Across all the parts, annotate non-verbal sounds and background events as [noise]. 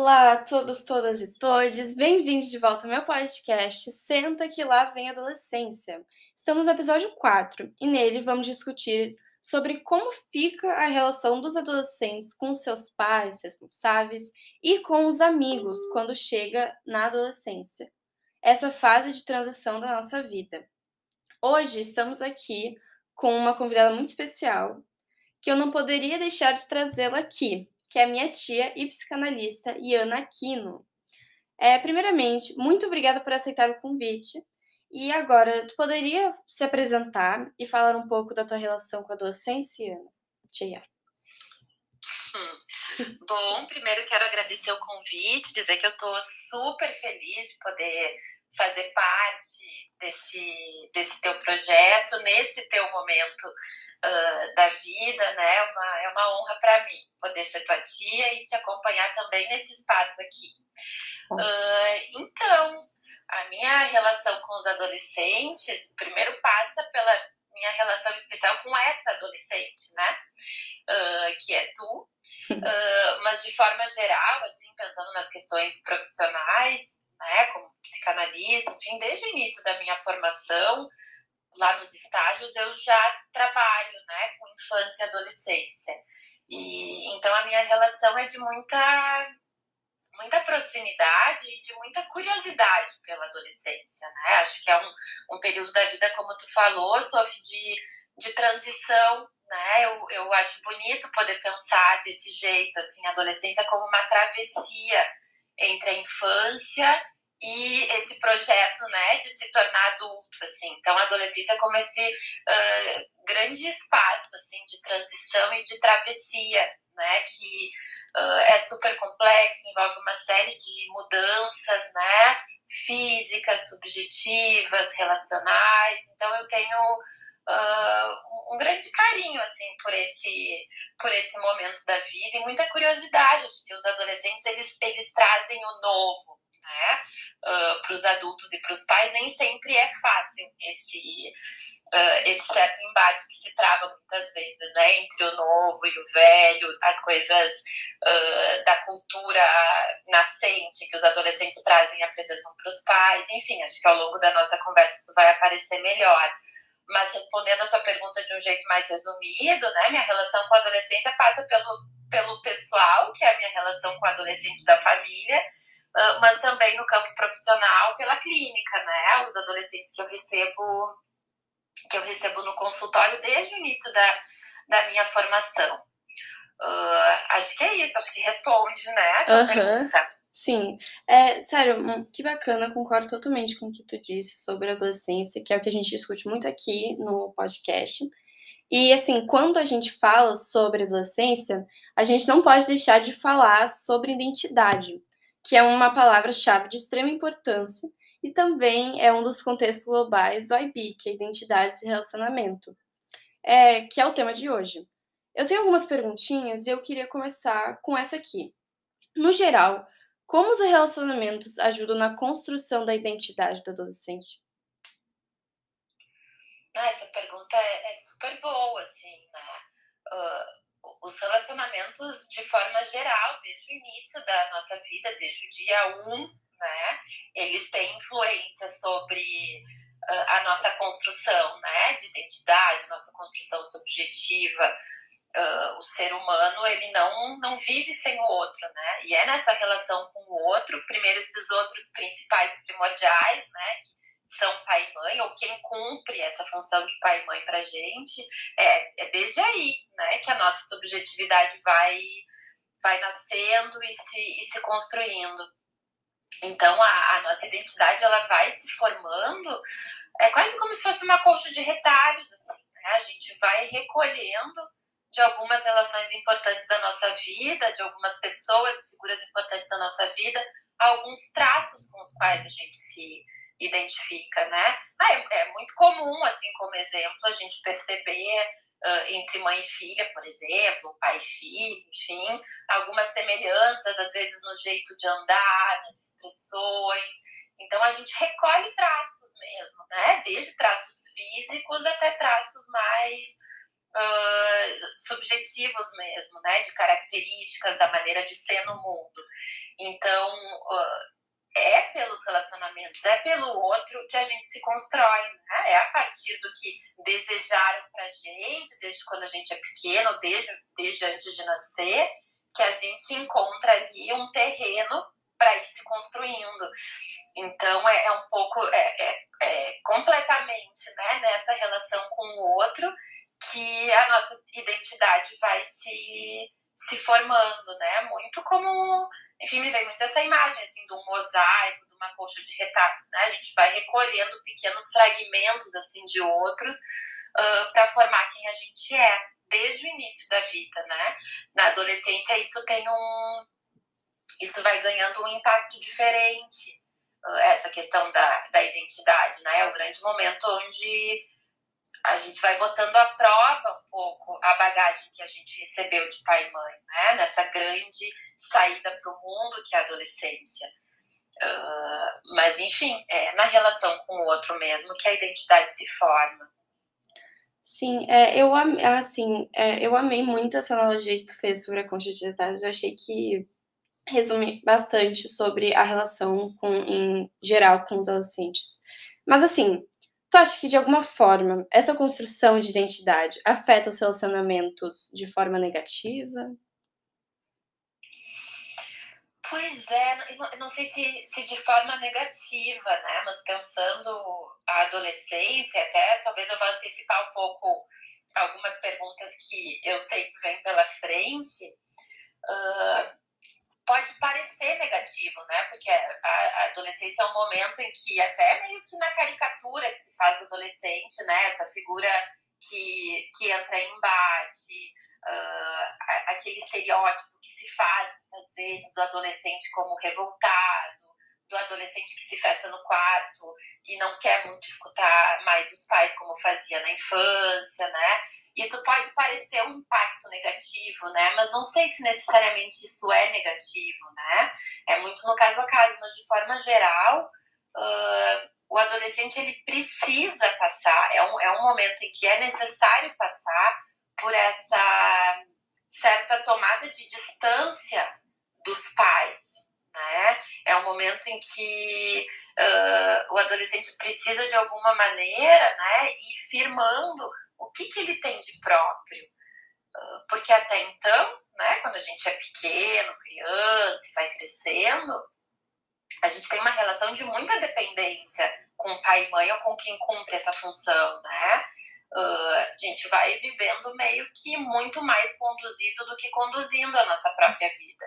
Olá a todos, todas e todes, bem-vindos de volta ao meu podcast Senta que lá vem adolescência. Estamos no episódio 4 e nele vamos discutir sobre como fica a relação dos adolescentes com seus pais responsáveis e com os amigos quando chega na adolescência. Essa fase de transição da nossa vida. Hoje estamos aqui com uma convidada muito especial que eu não poderia deixar de trazê-la aqui, que é minha tia e psicanalista Iana Aquino. É, primeiramente, muito obrigada por aceitar o convite. E agora, tu poderia se apresentar e falar um pouco da tua relação com a adolescência, Iana? Tia. Hum. Bom, primeiro quero agradecer o convite, dizer que eu estou super feliz de poder fazer parte desse, desse teu projeto, nesse teu momento uh, da vida, né? É uma, é uma honra para mim poder ser tua tia e te acompanhar também nesse espaço aqui. Uh, então, a minha relação com os adolescentes, primeiro passa pela minha relação especial com essa adolescente, né? Uh, que é tu, uh, mas de forma geral, assim, pensando nas questões profissionais, né, como psicanalista, enfim, desde o início da minha formação, lá nos estágios, eu já trabalho, né, com infância e adolescência. E então a minha relação é de muita muita proximidade e de muita curiosidade pela adolescência, né? Acho que é um, um período da vida, como tu falou, Sophie, de, de transição, né? Eu, eu acho bonito poder pensar desse jeito, assim, a adolescência como uma travessia entre a infância e esse projeto, né, de se tornar adulto, assim. Então, a adolescência é como esse uh, grande espaço, assim, de transição e de travessia, né, que uh, é super complexo, envolve uma série de mudanças, né? Físicas, subjetivas, relacionais. Então eu tenho uh, um grande carinho assim por esse por esse momento da vida e muita curiosidade. Os adolescentes eles eles trazem o novo, né? Uh, para os adultos e para os pais nem sempre é fácil esse uh, esse certo embate que se trava muitas vezes, né? Entre o novo e o velho, as coisas uh, da cultura nascente que os adolescentes trazem e apresentam para os pais. Enfim, acho que ao longo da nossa conversa isso vai aparecer melhor. Mas respondendo a tua pergunta de um jeito mais resumido, né? Minha relação com a adolescência passa pelo, pelo pessoal, que é a minha relação com o adolescente da família, mas também no campo profissional pela clínica, né? Os adolescentes que eu recebo que eu recebo no consultório desde o início da, da minha formação. Uh, acho que é isso, acho que responde, né, a tua uhum. pergunta. Sim, é, sério, hum, que bacana, concordo totalmente com o que tu disse sobre a adolescência, que é o que a gente discute muito aqui no podcast. E assim, quando a gente fala sobre adolescência, a gente não pode deixar de falar sobre identidade, que é uma palavra-chave de extrema importância e também é um dos contextos globais do IB, que é identidade e relacionamento, é, que é o tema de hoje. Eu tenho algumas perguntinhas e eu queria começar com essa aqui. No geral, como os relacionamentos ajudam na construção da identidade do adolescente? Ah, essa pergunta é, é, super boa, assim, né? Uh, os relacionamentos, de forma geral, desde o início da nossa vida, desde o dia 1, um, né? Eles têm influência sobre uh, a nossa construção, né? De identidade, nossa construção subjetiva, uh, o ser humano ele não não vive sem o outro, né? E é nessa relação com o outro, primeiro esses outros principais primordiais, né? Que são pai e mãe ou quem cumpre essa função de pai e mãe para gente é, é desde aí, né? Que a nossa subjetividade vai vai nascendo e se, e se construindo. Então a, a nossa identidade ela vai se formando é quase como se fosse uma colcha de retalhos assim. Né? A gente vai recolhendo de algumas relações importantes da nossa vida, de algumas pessoas, figuras importantes da nossa vida, alguns traços com os quais a gente se identifica, né? Ah, é, é, muito comum, assim, como exemplo, a gente perceber uh, entre mãe e filha, por exemplo, pai e filho, enfim, algumas semelhanças, às vezes, no jeito de andar, nas expressões. Então, a gente recolhe traços mesmo, né? Desde traços físicos até traços mais uh, subjetivos mesmo, né, de características da maneira de ser no mundo. Então, uh, é pelos relacionamentos, é pelo outro que a gente se constrói, né? É a partir do que desejaram pra gente, desde quando a gente é pequeno, desde, desde antes de nascer, que a gente encontra ali um terreno para ir se construindo. Então, é, é um pouco, é, é, é, completamente né, nessa relação com o outro que a nossa identidade vai se, se formando, né? Muito como, enfim, me vem muito essa imagem, assim, de um mosaico, de uma colcha de retratos, né? A gente vai recolhendo pequenos fragmentos, assim, de outros uh, para formar quem a gente é, desde o início da vida, né? Na adolescência, isso tem um... Isso vai ganhando um impacto diferente, uh, essa questão da, da identidade, né? É o grande momento onde a gente vai botando à prova um pouco a bagagem que a gente recebeu de pai e mãe, né? Nessa grande saída para o mundo que é a adolescência. Uh, mas, enfim, é na relação com o outro mesmo que a identidade se forma. Sim, é, eu, assim, é, eu amei muito essa analogia que tu fez sobre a concha de detalhes. Eu achei que resume bastante sobre a relação com, em geral com os adolescentes. Mas, assim, Tu acha que de alguma forma essa construção de identidade afeta os relacionamentos de forma negativa? Pois é, não sei se, se de forma negativa, né? Mas pensando a adolescência, até talvez eu vá antecipar um pouco algumas perguntas que eu sei que vem pela frente. Uh, pode parecer negativo, né? Porque a, adolescência é um momento em que até meio que na caricatura que se faz do adolescente, né? Essa figura que, que entra em embate, uh, aquele estereótipo que se faz muitas vezes do adolescente como revoltado, do adolescente que se fecha no quarto e não quer muito escutar mais os pais como fazia na infância, né? Isso pode parecer um impacto negativo, né? Mas não sei se necessariamente isso é negativo, né? É muito no caso a caso, mas de forma geral, uh, o adolescente ele precisa passar, é um, é um momento em que é necessário passar por essa certa tomada de distância dos pais, né? É um momento em que uh, o adolescente precisa de alguma maneira, né, ir firmando o que, que ele tem de próprio. Uh, porque até então, né, quando a gente é pequeno, criança, vai crescendo, a gente tem uma relação de muita dependência com o pai e mãe ou com quem cumpre essa função, né? Uh, a gente vai vivendo meio que muito mais conduzido do que conduzindo a nossa própria vida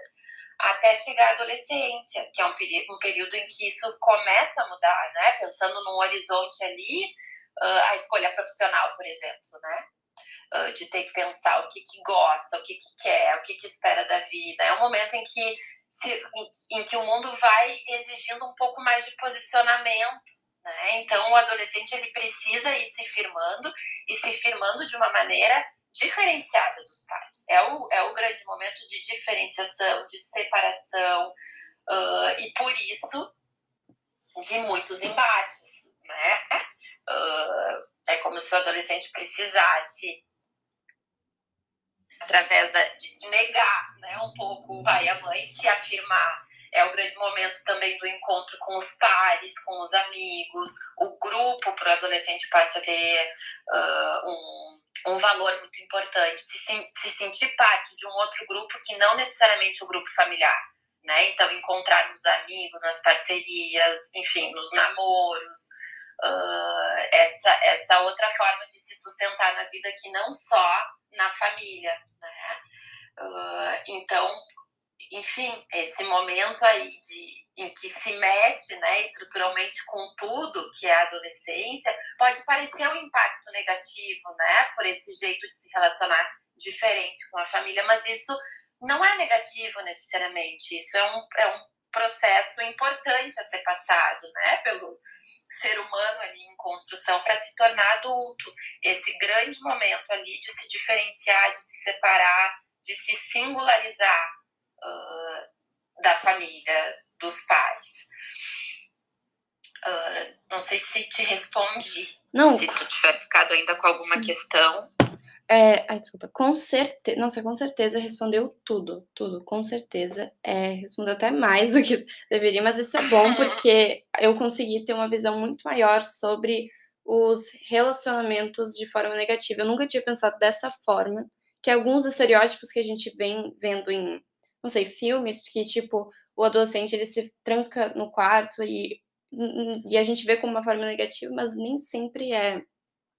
até chegar à adolescência, que é um, um período em que isso começa a mudar, né? Pensando num horizonte ali, uh, a escolha profissional, por exemplo, né? Uh, de ter que pensar o que, que gosta, o que, que quer, o que, que espera da vida. É um momento em que, se, em, que o mundo vai exigindo um pouco mais de posicionamento, né? Então, o adolescente ele precisa ir se firmando e se firmando de uma maneira diferenciada dos pais. É o, é o grande momento de diferenciação, de separação, uh, e por isso de muitos embates, né? Uh, é como se o adolescente precisasse, através da, de negar né, um pouco o pai e a mãe, se afirmar. É o grande momento também do encontro com os pares, com os amigos. O grupo para o adolescente passa a ter uh, um um valor muito importante, se, se sentir parte de um outro grupo que não necessariamente o grupo familiar, né? Então, encontrar nos amigos, nas parcerias, enfim, nos namoros, uh, essa, essa outra forma de se sustentar na vida que não só na família, né? Uh, então, enfim, esse momento aí de, em que se mexe né, estruturalmente com tudo que é a adolescência, pode parecer um impacto negativo, né, por esse jeito de se relacionar diferente com a família, mas isso não é negativo necessariamente, isso é um, é um processo importante a ser passado, né, pelo ser humano ali em construção para se tornar adulto. Esse grande momento ali de se diferenciar, de se separar, de se singularizar uh, da família, dos pais. Uh, não sei se te respondi. Não. Se tu tiver ficado ainda com alguma questão. É, ai, desculpa, com certeza, nossa, com certeza respondeu tudo, tudo, com certeza. É, respondeu até mais do que deveria, mas isso é bom porque eu consegui ter uma visão muito maior sobre os relacionamentos de forma negativa. Eu nunca tinha pensado dessa forma, que alguns estereótipos que a gente vem vendo em, não sei, filmes, que tipo, o adolescente ele se tranca no quarto e, e a gente vê como uma forma negativa, mas nem sempre é.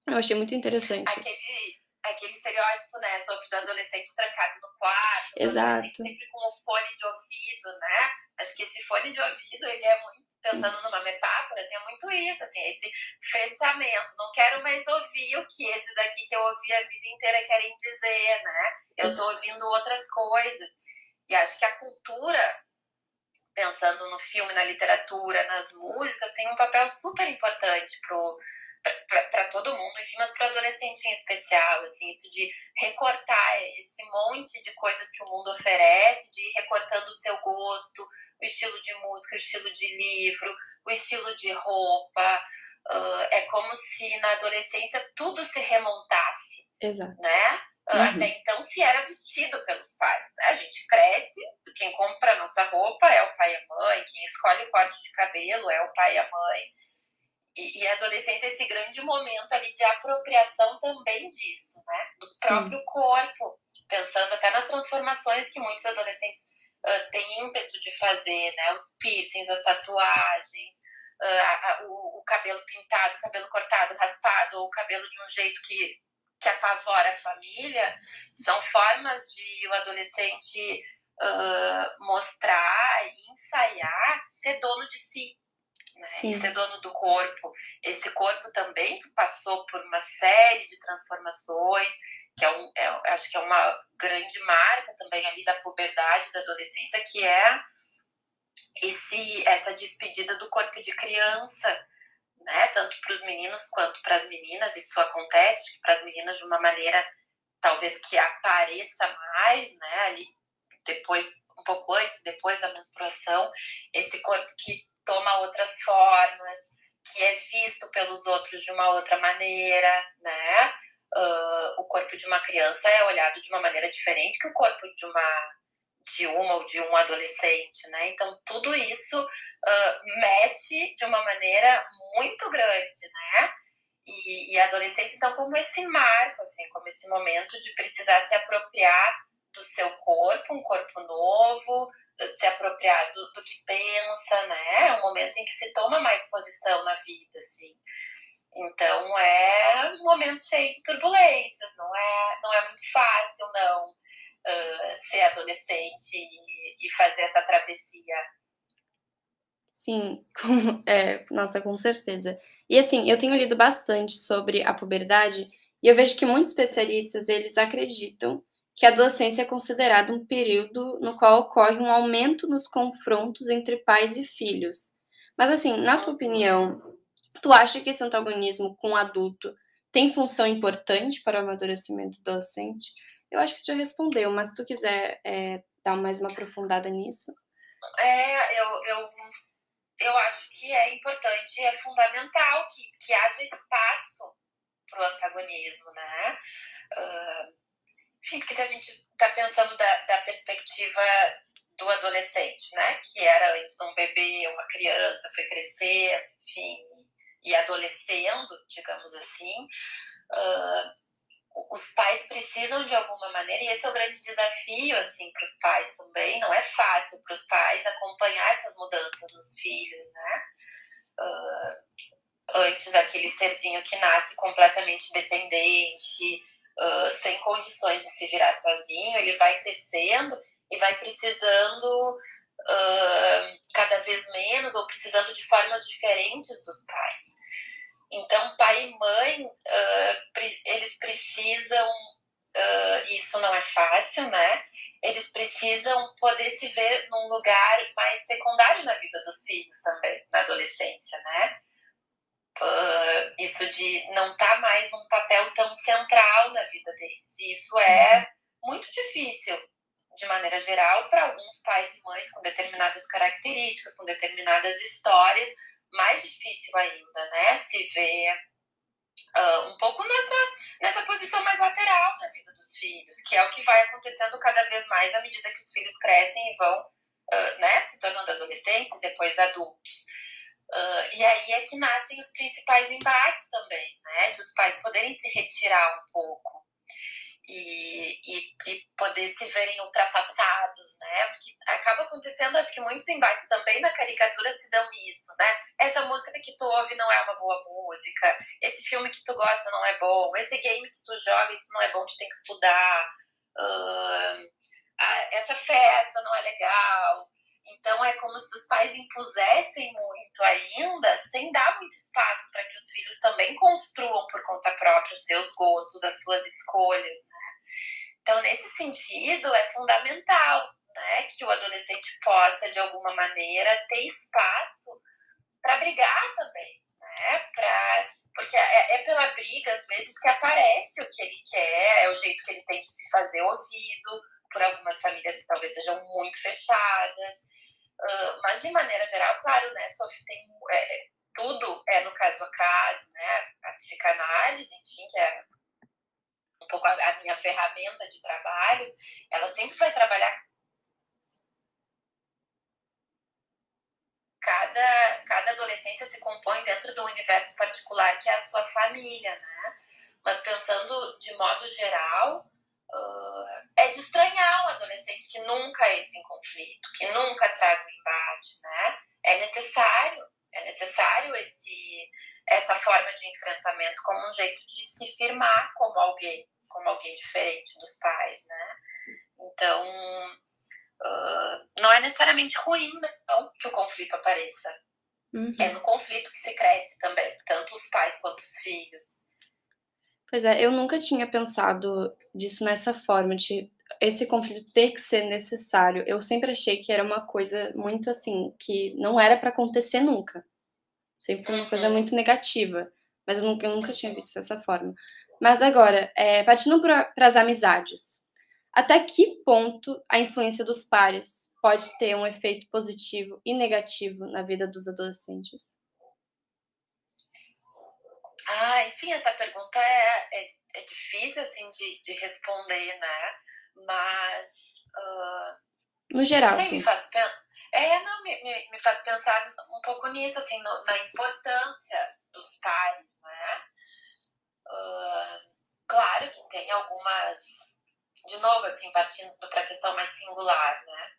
Eu achei muito interessante. Aquele, aquele estereótipo, né, sobre o adolescente trancado no quarto, Exato. sempre com um fone de ouvido, né? Acho que esse fone de ouvido, ele é muito, pensando numa metáfora, assim, é muito isso, assim, esse fechamento. Não quero mais ouvir o que esses aqui que eu ouvi a vida inteira querem dizer, né? Eu tô ouvindo outras coisas. E acho que a cultura, pensando no filme, na literatura, nas músicas, tem um papel super importante para todo mundo, enfim, mas para o adolescente em especial, assim, isso de recortar esse monte de coisas que o mundo oferece, de ir recortando o seu gosto, o estilo de música, o estilo de livro, o estilo de roupa. Uh, é como se na adolescência tudo se remontasse, Exato. né? Uh, uhum. Até então se era vestido pelos pais, né? A gente cresce, quem compra a nossa roupa é o pai e a mãe, quem escolhe o corte de cabelo é o pai e a mãe. E, e, a adolescência é esse grande momento ali de apropriação também disso, né? Do Sim. próprio corpo, pensando até nas transformações que muitos adolescentes uh, têm ímpeto de fazer, né? Os piercings, as tatuagens, uh, a, a, o, o, cabelo pintado, o cabelo cortado, raspado, ou o cabelo de um jeito que, que apavora a família, são formas de o adolescente uh, mostrar e ensaiar ser dono de si, né? e ser dono do corpo. Esse corpo também passou por uma série de transformações, que é um, é, acho que é uma grande marca também ali da puberdade, da adolescência, que é esse, essa despedida do corpo de criança, né? Tanto para os meninos quanto para as meninas, isso acontece para as meninas de uma maneira talvez que apareça mais, né? Ali depois, um pouco antes, depois da menstruação, esse corpo que toma outras formas, que é visto pelos outros de uma outra maneira, né? Uh, o corpo de uma criança é olhado de uma maneira diferente que o corpo de uma de uma ou de um adolescente, né? Então tudo isso uh, mexe de uma maneira muito grande, né? E, e então como esse marco, assim, como esse momento de precisar se apropriar do seu corpo, um corpo novo, se apropriar do, do, que pensa, né? É um momento em que se toma mais posição na vida, assim. Então é um momento cheio de turbulências, não é, não é muito fácil, não, uh, ser adolescente e, e, fazer essa travessia. Sim, [laughs] com, é, nossa, com certeza. E assim, eu tenho lido bastante sobre a puberdade e eu vejo que muitos especialistas, eles acreditam que a adolescência é considerada um período no qual ocorre um aumento nos confrontos entre pais e filhos. Mas assim, na tua opinião, tu acha que esse antagonismo com o adulto tem função importante para o amadurecimento do adolescente? Eu acho que já respondeu, mas se tu quiser é, dar mais uma aprofundada nisso. É, eu, eu, eu acho que é importante, é fundamental que, que haja espaço para o antagonismo, né? Uh, enfim, porque se a gente está pensando da, da perspectiva do adolescente, né? Que era antes um bebê, uma criança, foi crescer, enfim, e adolescendo, digamos assim, uh, os pais precisam de alguma maneira, e esse é o grande desafio, assim, para os pais também, não é fácil para os pais acompanhar essas mudanças nos filhos, né? Uh, antes, aquele serzinho que nasce completamente dependente, uh, sem condições de se virar sozinho, ele vai crescendo e vai precisando uh, cada vez menos ou precisando de formas diferentes dos pais. Então, pai e mãe, uh, eles precisam, isso não é fácil, né? Eles precisam poder se ver num lugar mais secundário na vida dos filhos também, na adolescência, né? uh, isso de não estar tá mais num papel tão central na vida deles. E isso é uhum. muito difícil, de maneira geral, para alguns pais e mães com determinadas características, com determinadas histórias, mais difícil ainda, né? Se ver uh, um pouco nessa, nessa posição mais lateral na vida dos filhos, que é o que vai acontecendo cada vez mais à medida que os filhos crescem e vão uh, né, se tornando adolescentes e depois adultos. Uh, e aí é que nascem os principais embates também, né? De os pais poderem se retirar um pouco e, e, e, poder se verem ultrapassados, né? Porque acaba acontecendo, acho que muitos embates também na caricatura se dão isso, né? Essa música que tu ouve não é uma boa música, esse filme que tu gosta não é bom, esse game que tu joga, isso não é bom, tu tem que estudar, uh, essa festa não é legal. Então é como se os pais impusessem muito ainda, sem dar muito espaço para que os filhos também construam por conta própria os seus gostos, as suas escolhas. Então, nesse sentido, é fundamental né, que o adolescente possa, de alguma maneira, ter espaço para brigar também, né? Pra, porque é, é, pela briga, às vezes, que aparece o que ele quer, é o jeito que ele tem de se fazer ouvido, por algumas famílias que talvez sejam muito fechadas. Uh, mas, de maneira geral, claro, né, Sophie, tem, é, tudo é no caso a caso, né? A psicanálise, enfim, que é um pouco a, a minha ferramenta de trabalho, ela sempre vai trabalhar cada, cada adolescência se compõe dentro do universo particular que é a sua família, né? Mas pensando de modo geral, uh, é de estranhar um adolescente que nunca entra em conflito, que nunca traga um embate, né? É necessário, é necessário esse, essa forma de enfrentamento como um jeito de se firmar como alguém, como alguém diferente dos pais, né? Então, uh, não é necessariamente ruim, não, que o conflito apareça. Uhum. É no conflito que se cresce também, tanto os pais quanto os filhos. Pois é, eu nunca tinha pensado disso nessa forma, de esse conflito ter que ser necessário. Eu sempre achei que era uma coisa muito assim, que não era para acontecer nunca. Sempre foi uma uhum. coisa muito negativa. Mas eu nunca, eu nunca tinha visto dessa forma. Mas agora, é, partindo para as amizades, até que ponto a influência dos pares pode ter um efeito positivo e negativo na vida dos adolescentes? Ah, enfim, essa pergunta é, é, é difícil assim de, de, responder, né? Mas uh, no geral, sim. Me faz, é, não, me, me, me, faz pensar um pouco nisso, assim, no, na importância dos pares, né? claro que tem algumas, de novo, assim, partindo para a questão mais singular, né?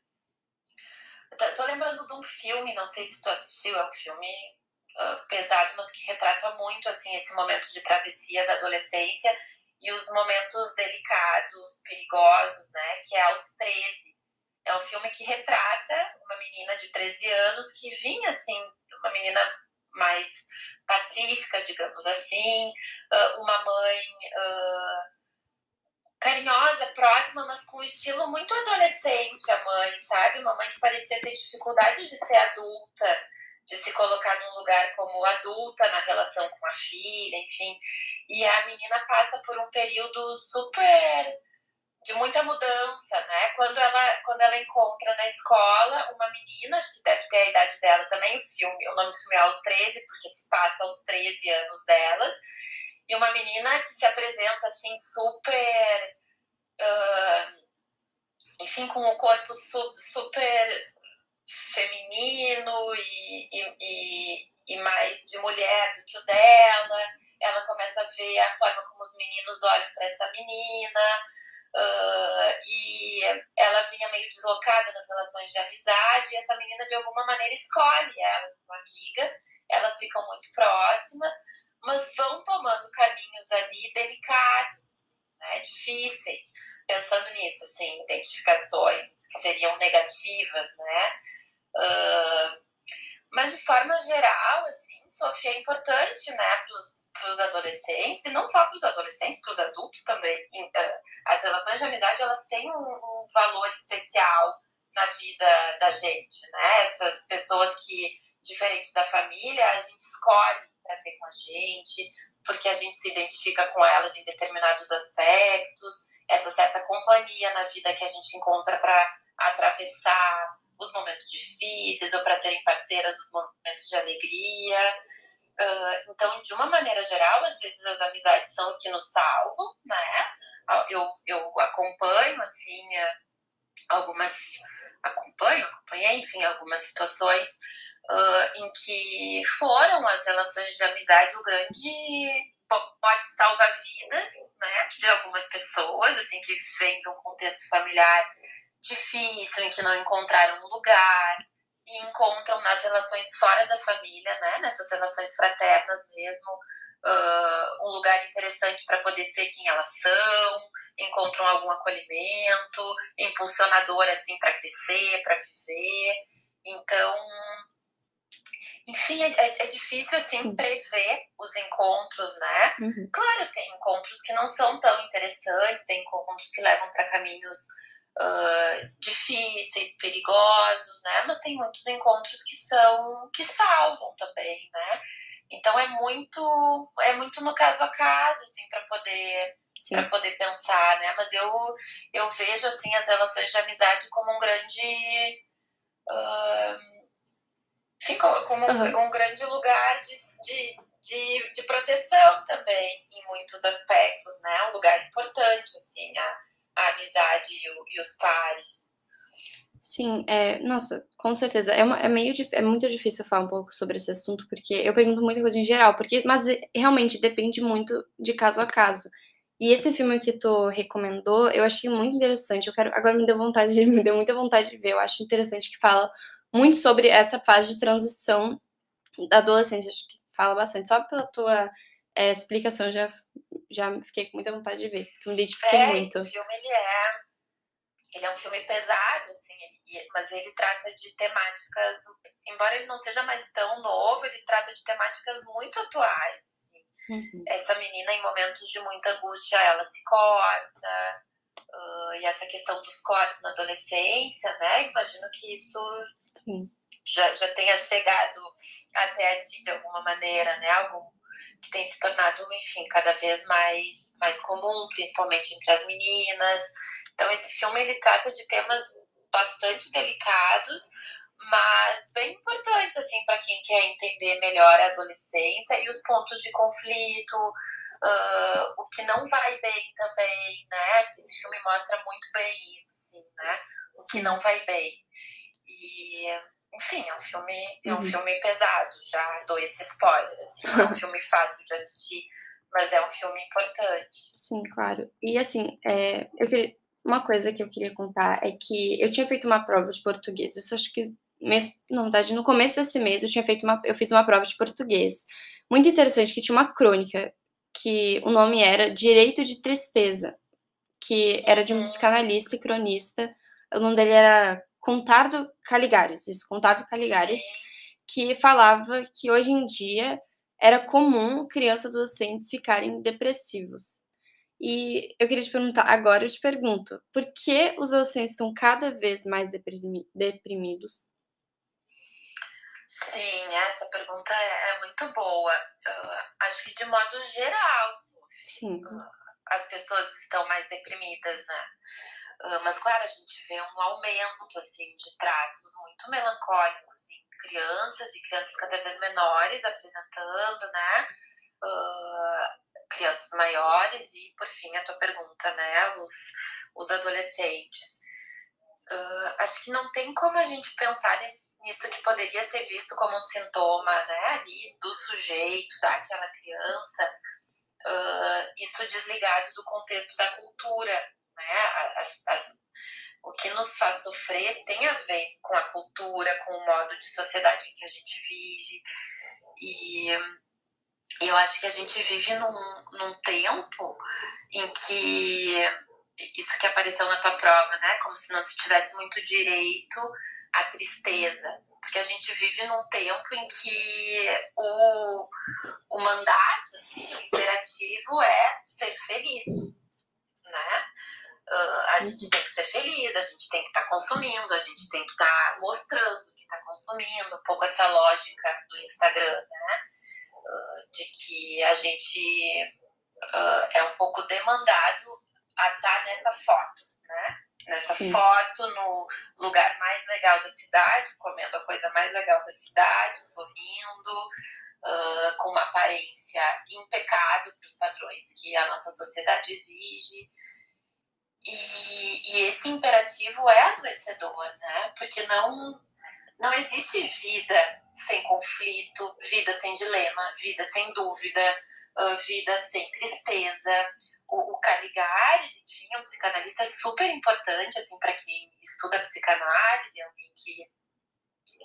Tô lembrando de um filme, não sei se tu assistiu, é um filme uh, pesado, mas que retrata muito, assim, esse momento de travessia da adolescência e os momentos delicados, perigosos, né? Que é aos 13. É um filme que retrata uma menina de 13 anos que vinha, assim, uma menina mais pacífica, digamos assim, ah, uma mãe uh, carinhosa, próxima, mas com um estilo muito adolescente, a mãe, sabe? Uma mãe que parecia ter dificuldade de ser adulta, de se colocar num lugar como adulta na relação com a filha, enfim. E a menina passa por um período super de muita mudança, né? Quando ela, quando ela encontra na escola uma menina, acho que deve ter a idade dela também, o filme, o nome do filme é aos 13, porque se passa aos 13 anos delas, e uma menina que se apresenta assim super, uh, enfim, com o corpo su super feminino e, e, e, e mais de mulher do que o dela, ela começa a ver a forma como os meninos olham para essa menina, Uh, e ela vinha meio deslocada nas relações de amizade, e essa menina de alguma maneira escolhe ela uma amiga, elas ficam muito próximas, mas vão tomando caminhos ali delicados, né, difíceis, pensando nisso, assim, identificações que seriam negativas, né, uh, mas de forma geral, assim, Sofia, é importante, né, para os adolescentes, e não só para os adolescentes, para os adultos também. Eh, as relações de amizade, elas têm um, um valor especial na vida da gente, né? Essas pessoas que, diferente da família, a gente escolhe para ter com a gente, porque a gente se identifica com elas em determinados aspectos, essa certa companhia na vida que a gente encontra para atravessar os momentos difíceis ou para serem parceiras nos momentos de alegria. Uh, então, de uma maneira geral, às vezes as amizades são o que nos salvam, né? Eu, eu acompanho, assim, algumas. Acompanho, acompanhei, enfim, algumas situações uh, em que foram as relações de amizade o grande pode salvar vidas, né, de algumas pessoas, assim, que vêm de um contexto familiar difícil, em que não encontraram um lugar, e encontram nas relações fora da família, né, nessas relações fraternas mesmo, uh, um lugar interessante para poder ser quem elas são, encontram algum acolhimento, impulsionador, assim, para crescer, para viver. Então, enfim, é, é, é difícil assim Sim. prever os encontros, né? Uhum. Claro, tem encontros que não são tão interessantes, tem encontros que levam para caminhos uh, difíceis, perigosos, né? Mas tem muitos encontros que são que salvam também, né? Então é muito é muito no caso a caso, assim, para poder para poder pensar, né? Mas eu eu vejo assim as relações de amizade como um grande uh, Sim, como uhum. um, grande lugar de, de, de, de, proteção também, em muitos aspectos, né? Um lugar importante, assim, a, a amizade e, o, e, os pares. Sim, é, nossa, com certeza. É, uma, é, meio, é muito difícil falar um pouco sobre esse assunto, porque eu pergunto muita coisa em geral, porque, mas realmente depende muito de caso a caso. E esse filme que tu recomendou, eu achei muito interessante. Eu quero, agora me deu vontade de, [laughs] me deu muita vontade de ver. Eu acho interessante que fala muito sobre essa fase de transição da adolescência. Acho que fala bastante. Só pela tua é, explicação já, já fiquei com muita vontade de ver. Me identifiquei é, muito. Esse filme ele é, ele é um filme pesado, assim, ele, mas ele trata de temáticas, embora ele não seja mais tão novo, ele trata de temáticas muito atuais. Assim. Uhum. Essa menina, em momentos de muita angústia, ela se corta. Uh, e essa questão dos cortes na adolescência, né? Imagino que isso Sim. Já, já tenha chegado até a ti de alguma maneira, né? Algum que tem se tornado, enfim, cada vez mais, mais comum, principalmente entre as meninas. Então, esse filme ele trata de temas bastante delicados, mas bem importantes assim para quem quer entender melhor a adolescência e os pontos de conflito, uh, o que não vai bem também, né? Acho que esse filme mostra muito bem isso, assim, né? O que não vai bem. E, enfim, é um filme, é um uhum. filme pesado, já dou esse spoiler. Assim, é um [laughs] filme fácil de assistir, mas é um filme importante. Sim, claro. E assim, é, eu queria, uma coisa que eu queria contar é que eu tinha feito uma prova de português. Isso acho que mês, na verdade, no começo desse mês eu tinha feito uma, eu fiz uma prova de português. Muito interessante que tinha uma crônica que o nome era Direito de Tristeza, que era de um uhum. psicanalista e cronista. O nome dele era Contardo Caligares, isso, Contardo Caligares, que falava que hoje em dia era comum crianças adolescentes ficarem depressivos. E eu queria te perguntar, agora eu te pergunto, por que os adolescentes estão cada vez mais deprimidos? Sim, essa pergunta é, é muito boa. Uh, acho que de modo geral, Sim. Uh, as pessoas estão mais deprimidas, né? Ah, mas, claro, a gente vê um aumento assim, de traços muito melancólicos em crianças e crianças cada vez menores apresentando, né? Uh, crianças maiores e, por fim, a tua pergunta, né? Os, os adolescentes. Uh, acho que não tem como a gente pensar nesse, nisso que poderia ser visto como um sintoma, né? Ali do sujeito, daquela criança, uh, isso desligado do contexto da cultura, né? As, as, o que nos faz sofrer tem a ver com a cultura, com o modo de sociedade em que a gente vive. E eu acho que a gente vive num, num tempo em que isso que apareceu na tua prova, né? Como se não se tivesse muito direito à tristeza. Porque a gente vive num tempo em que o, o mandato, assim, o imperativo é ser feliz, né? Uh, a gente tem que ser feliz, a gente tem que estar tá consumindo, a gente tem que estar tá mostrando que está consumindo, um pouco essa lógica do Instagram, né? Uh, de que a gente uh, é um pouco demandado a estar tá nessa foto, né? Nessa Sim. foto, no lugar mais legal da cidade, comendo a coisa mais legal da cidade, sorrindo, uh, com uma aparência impecável para os padrões que a nossa sociedade exige. E, e, esse imperativo é adoecedor, né? Porque não, não existe vida sem conflito, vida sem dilema, vida sem dúvida, uh, vida sem tristeza. O, o Caligares, enfim, é um psicanalista super importante, assim, para quem estuda psicanálise, alguém que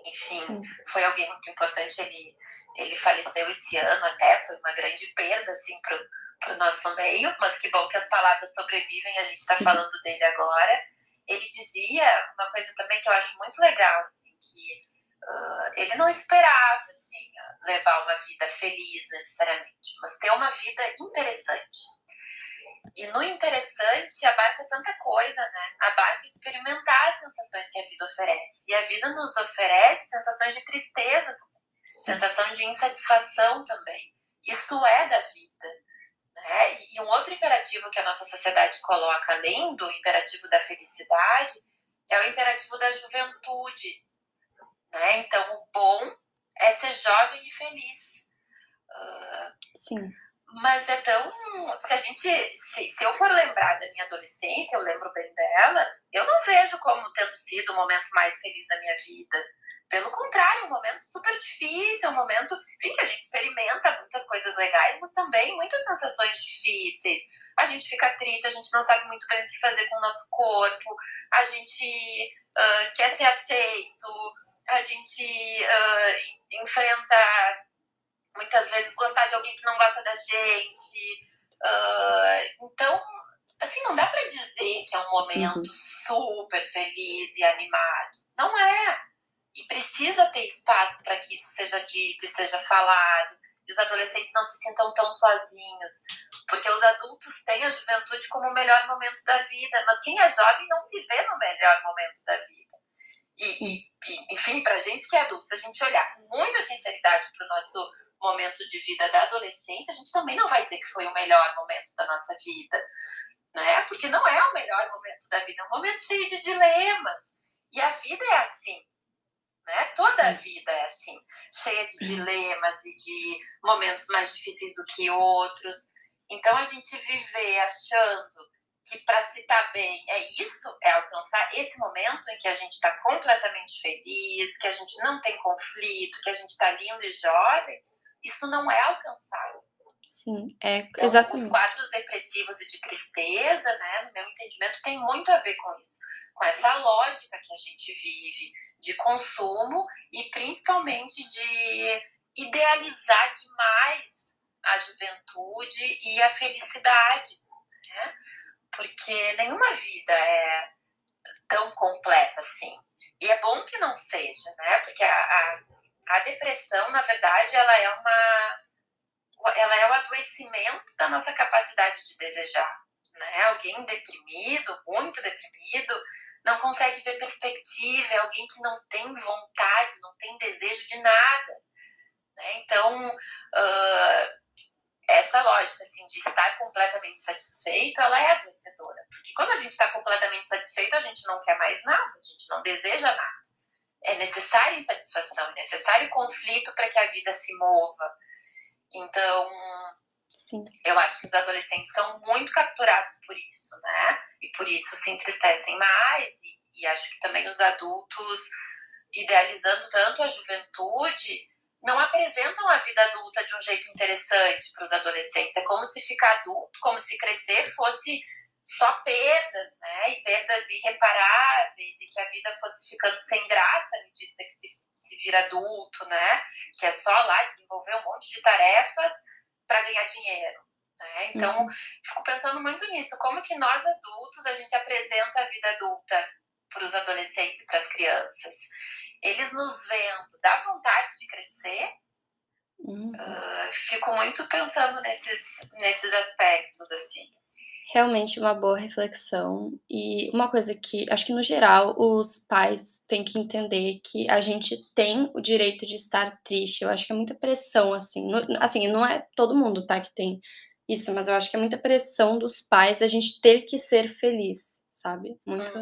enfim, Sim. foi alguém muito importante. Ele, ele faleceu esse ano até, foi uma grande perda, assim, pro, pro nosso meio, mas que bom que as palavras sobrevivem, a gente está falando dele agora. Ele dizia uma coisa também que eu acho muito legal, assim, que uh, ele não esperava, assim, levar uma vida feliz necessariamente, mas ter uma vida interessante. E no interessante, abarca tanta coisa, né? Abarca experimentar as sensações que a vida oferece. E a vida nos oferece sensações de tristeza, sensação de insatisfação também. Isso é da vida. Né? E um outro imperativo que a nossa sociedade coloca, além do imperativo da felicidade, é o imperativo da juventude. Né? Então, o bom é ser jovem e feliz. Uh, Sim. Mas é tão. Se a gente. Se, se eu for lembrar da minha adolescência, eu lembro bem dela, eu não vejo como tendo sido o momento mais feliz da minha vida. Pelo contrário, um momento super difícil, um momento, enfim, que a gente experimenta muitas coisas legais, mas também muitas sensações difíceis. A gente fica triste, a gente não sabe muito bem o que fazer com o nosso corpo, a gente uh, quer ser aceito, a gente uh, enfrenta muitas vezes gostar de alguém que não gosta da gente. Uh, então, assim, não dá para dizer que é um momento uhum. super feliz e animado. Não é. E precisa ter espaço para que isso seja dito e seja falado. E os adolescentes não se sintam tão sozinhos. Porque os adultos têm a juventude como o melhor momento da vida. Mas quem é jovem não se vê no melhor momento da vida. E, e, enfim, para gente que é adulto, se a gente olhar com muita sinceridade para o nosso momento de vida da adolescência, a gente também não vai dizer que foi o melhor momento da nossa vida, né? Porque não é o melhor momento da vida, é um momento cheio de dilemas. E a vida é assim, né? Toda a vida é assim, cheia de dilemas e de momentos mais difíceis do que outros. Então a gente viver achando que para se estar tá bem é isso, é alcançar esse momento em que a gente está completamente feliz, que a gente não tem conflito, que a gente está lindo e jovem, isso não é alcançável. Sim, é então, exatamente. Os quadros depressivos e de tristeza, né, no meu entendimento, tem muito a ver com isso, com essa lógica que a gente vive de consumo e principalmente de idealizar demais a juventude e a felicidade. Né? porque nenhuma vida é tão completa assim. E é bom que não seja, né? Porque a, a, a depressão, na verdade, ela é uma ela é o adoecimento da nossa capacidade de desejar. Né? Alguém deprimido, muito deprimido, não consegue ver perspectiva, é alguém que não tem vontade, não tem desejo de nada. Né? Então, uh, essa lógica assim de estar completamente satisfeito, ela é adoecedora. Porque quando a gente está completamente satisfeito, a gente não quer mais nada, a gente não deseja nada. É necessário insatisfação, é necessário conflito para que a vida se mova. Então, Sim. eu acho que os adolescentes são muito capturados por isso, né? E por isso se entristecem mais. E, e acho que também os adultos, idealizando tanto a juventude, não apresentam a vida adulta de um jeito interessante para os adolescentes. É como se ficar adulto, como se crescer fosse só perdas, né? E perdas irreparáveis, e que a vida fosse ficando sem graça à medida que se, se vira adulto, né? Que é só lá desenvolver um monte de tarefas para ganhar dinheiro. Né? Então, uhum. fico pensando muito nisso. Como que nós adultos, a gente apresenta a vida adulta para os adolescentes e para as crianças? eles nos vendo, dá vontade de crescer. Uhum. Uh, fico muito pensando nesses, nesses aspectos, assim. Realmente uma boa reflexão. E uma coisa que acho que no geral os pais têm que entender que a gente tem o direito de estar triste. Eu acho que é muita pressão, assim. No, assim, não é todo mundo, tá, que tem isso, mas eu acho que é muita pressão dos pais da gente ter que ser feliz, sabe? Muito.